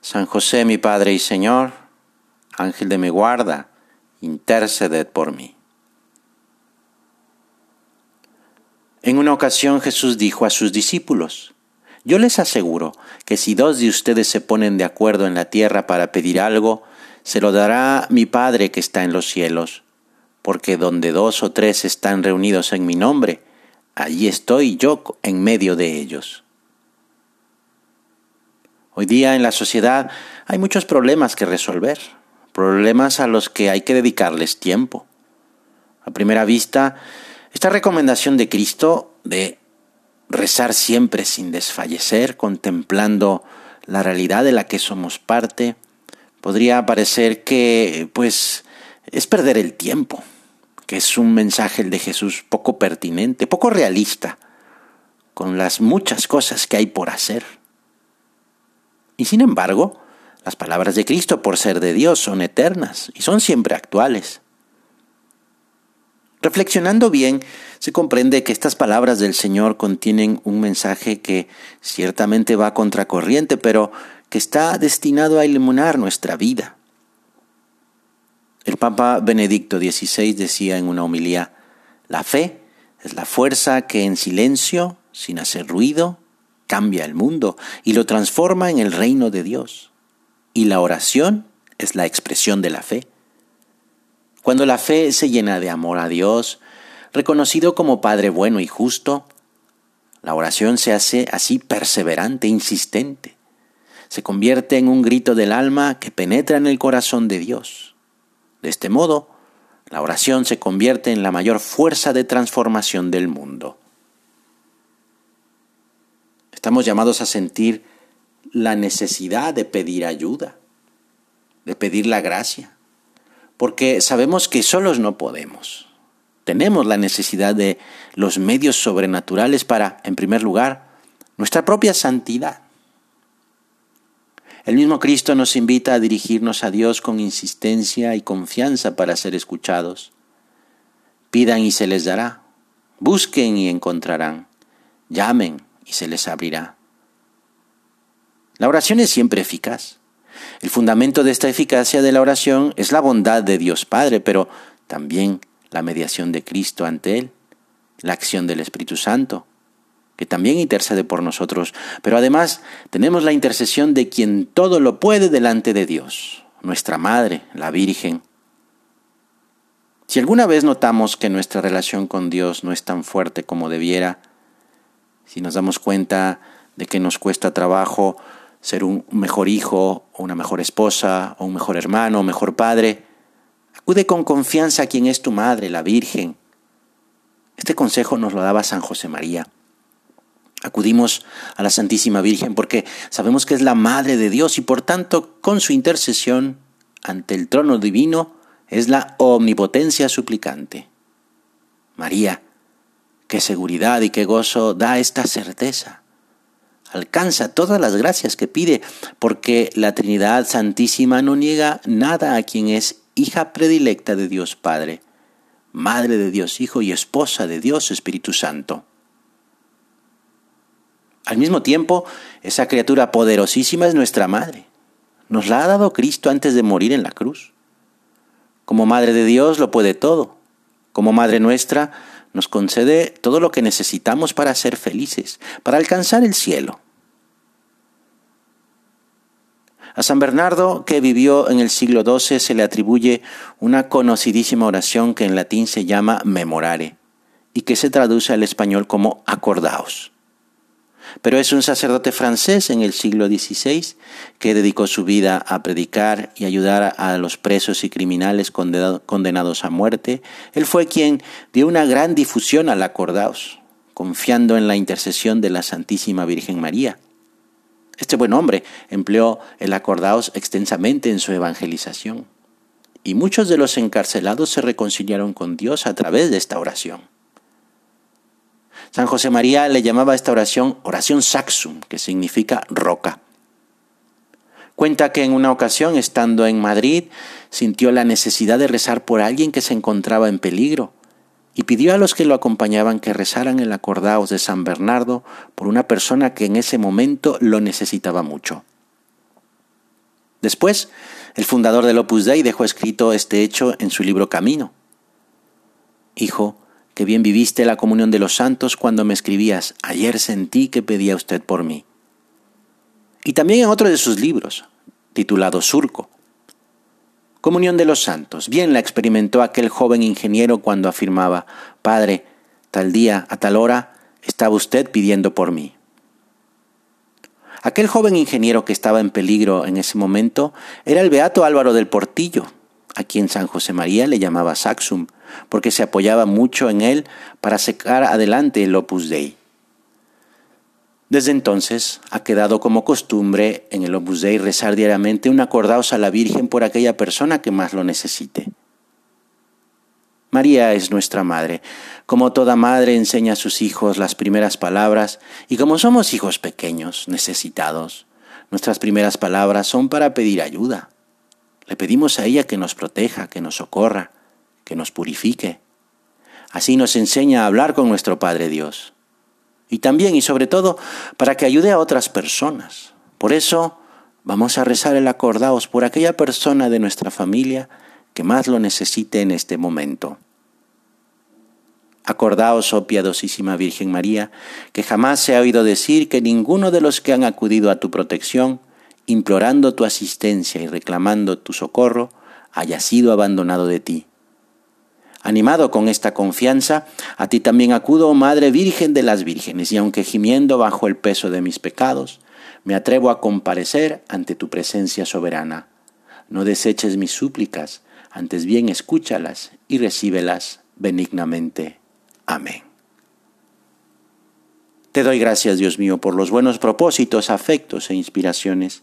San José, mi Padre y Señor, Ángel de mi guarda, interceded por mí. En una ocasión Jesús dijo a sus discípulos, Yo les aseguro que si dos de ustedes se ponen de acuerdo en la tierra para pedir algo, se lo dará mi Padre que está en los cielos, porque donde dos o tres están reunidos en mi nombre, allí estoy yo en medio de ellos. Hoy día en la sociedad hay muchos problemas que resolver, problemas a los que hay que dedicarles tiempo. A primera vista, esta recomendación de Cristo de rezar siempre sin desfallecer, contemplando la realidad de la que somos parte, podría parecer que, pues, es perder el tiempo, que es un mensaje el de Jesús poco pertinente, poco realista, con las muchas cosas que hay por hacer. Y sin embargo, las palabras de Cristo, por ser de Dios, son eternas y son siempre actuales. Reflexionando bien, se comprende que estas palabras del Señor contienen un mensaje que ciertamente va contracorriente, pero que está destinado a iluminar nuestra vida. El Papa Benedicto XVI decía en una homilía, la fe es la fuerza que en silencio, sin hacer ruido, cambia el mundo y lo transforma en el reino de Dios. Y la oración es la expresión de la fe. Cuando la fe se llena de amor a Dios, reconocido como Padre bueno y justo, la oración se hace así perseverante, insistente. Se convierte en un grito del alma que penetra en el corazón de Dios. De este modo, la oración se convierte en la mayor fuerza de transformación del mundo. Estamos llamados a sentir la necesidad de pedir ayuda, de pedir la gracia, porque sabemos que solos no podemos. Tenemos la necesidad de los medios sobrenaturales para, en primer lugar, nuestra propia santidad. El mismo Cristo nos invita a dirigirnos a Dios con insistencia y confianza para ser escuchados. Pidan y se les dará. Busquen y encontrarán. Llamen y se les abrirá. La oración es siempre eficaz. El fundamento de esta eficacia de la oración es la bondad de Dios Padre, pero también la mediación de Cristo ante Él, la acción del Espíritu Santo, que también intercede por nosotros, pero además tenemos la intercesión de quien todo lo puede delante de Dios, nuestra Madre, la Virgen. Si alguna vez notamos que nuestra relación con Dios no es tan fuerte como debiera, si nos damos cuenta de que nos cuesta trabajo ser un mejor hijo, una mejor esposa, o un mejor hermano, o mejor padre, acude con confianza a quien es tu madre, la Virgen. Este consejo nos lo daba San José María. Acudimos a la Santísima Virgen porque sabemos que es la Madre de Dios y por tanto con su intercesión ante el trono divino es la omnipotencia suplicante. María, Qué seguridad y qué gozo da esta certeza. Alcanza todas las gracias que pide, porque la Trinidad Santísima no niega nada a quien es hija predilecta de Dios Padre, Madre de Dios Hijo y esposa de Dios Espíritu Santo. Al mismo tiempo, esa criatura poderosísima es nuestra Madre. Nos la ha dado Cristo antes de morir en la cruz. Como Madre de Dios lo puede todo. Como Madre nuestra, nos concede todo lo que necesitamos para ser felices, para alcanzar el cielo. A San Bernardo, que vivió en el siglo XII, se le atribuye una conocidísima oración que en latín se llama memorare y que se traduce al español como acordaos pero es un sacerdote francés en el siglo XVI que dedicó su vida a predicar y ayudar a los presos y criminales condenados a muerte. Él fue quien dio una gran difusión al acordaos, confiando en la intercesión de la Santísima Virgen María. Este buen hombre empleó el acordaos extensamente en su evangelización y muchos de los encarcelados se reconciliaron con Dios a través de esta oración. San José María le llamaba a esta oración oración saxum, que significa roca. Cuenta que en una ocasión, estando en Madrid, sintió la necesidad de rezar por alguien que se encontraba en peligro y pidió a los que lo acompañaban que rezaran el acordaos de San Bernardo por una persona que en ese momento lo necesitaba mucho. Después, el fundador del Opus Dei dejó escrito este hecho en su libro Camino. Hijo, que bien viviste la comunión de los santos cuando me escribías, ayer sentí que pedía usted por mí. Y también en otro de sus libros, titulado Surco, Comunión de los Santos. Bien la experimentó aquel joven ingeniero cuando afirmaba, Padre, tal día, a tal hora, estaba usted pidiendo por mí. Aquel joven ingeniero que estaba en peligro en ese momento era el beato Álvaro del Portillo, a quien San José María le llamaba Saxum, porque se apoyaba mucho en él para sacar adelante el Opus Dei. Desde entonces ha quedado como costumbre en el Opus Dei rezar diariamente un acordaos a la Virgen por aquella persona que más lo necesite. María es nuestra madre. Como toda madre enseña a sus hijos las primeras palabras y como somos hijos pequeños, necesitados, nuestras primeras palabras son para pedir ayuda. Le pedimos a ella que nos proteja, que nos socorra, que nos purifique. Así nos enseña a hablar con nuestro Padre Dios y también y sobre todo para que ayude a otras personas. Por eso vamos a rezar el acordaos por aquella persona de nuestra familia que más lo necesite en este momento. Acordaos, oh piadosísima Virgen María, que jamás se ha oído decir que ninguno de los que han acudido a tu protección, implorando tu asistencia y reclamando tu socorro, haya sido abandonado de ti Animado con esta confianza, a ti también acudo, oh Madre Virgen de las Vírgenes, y aunque gimiendo bajo el peso de mis pecados, me atrevo a comparecer ante tu presencia soberana. No deseches mis súplicas, antes bien escúchalas y recíbelas benignamente. Amén. Te doy gracias, Dios mío, por los buenos propósitos, afectos e inspiraciones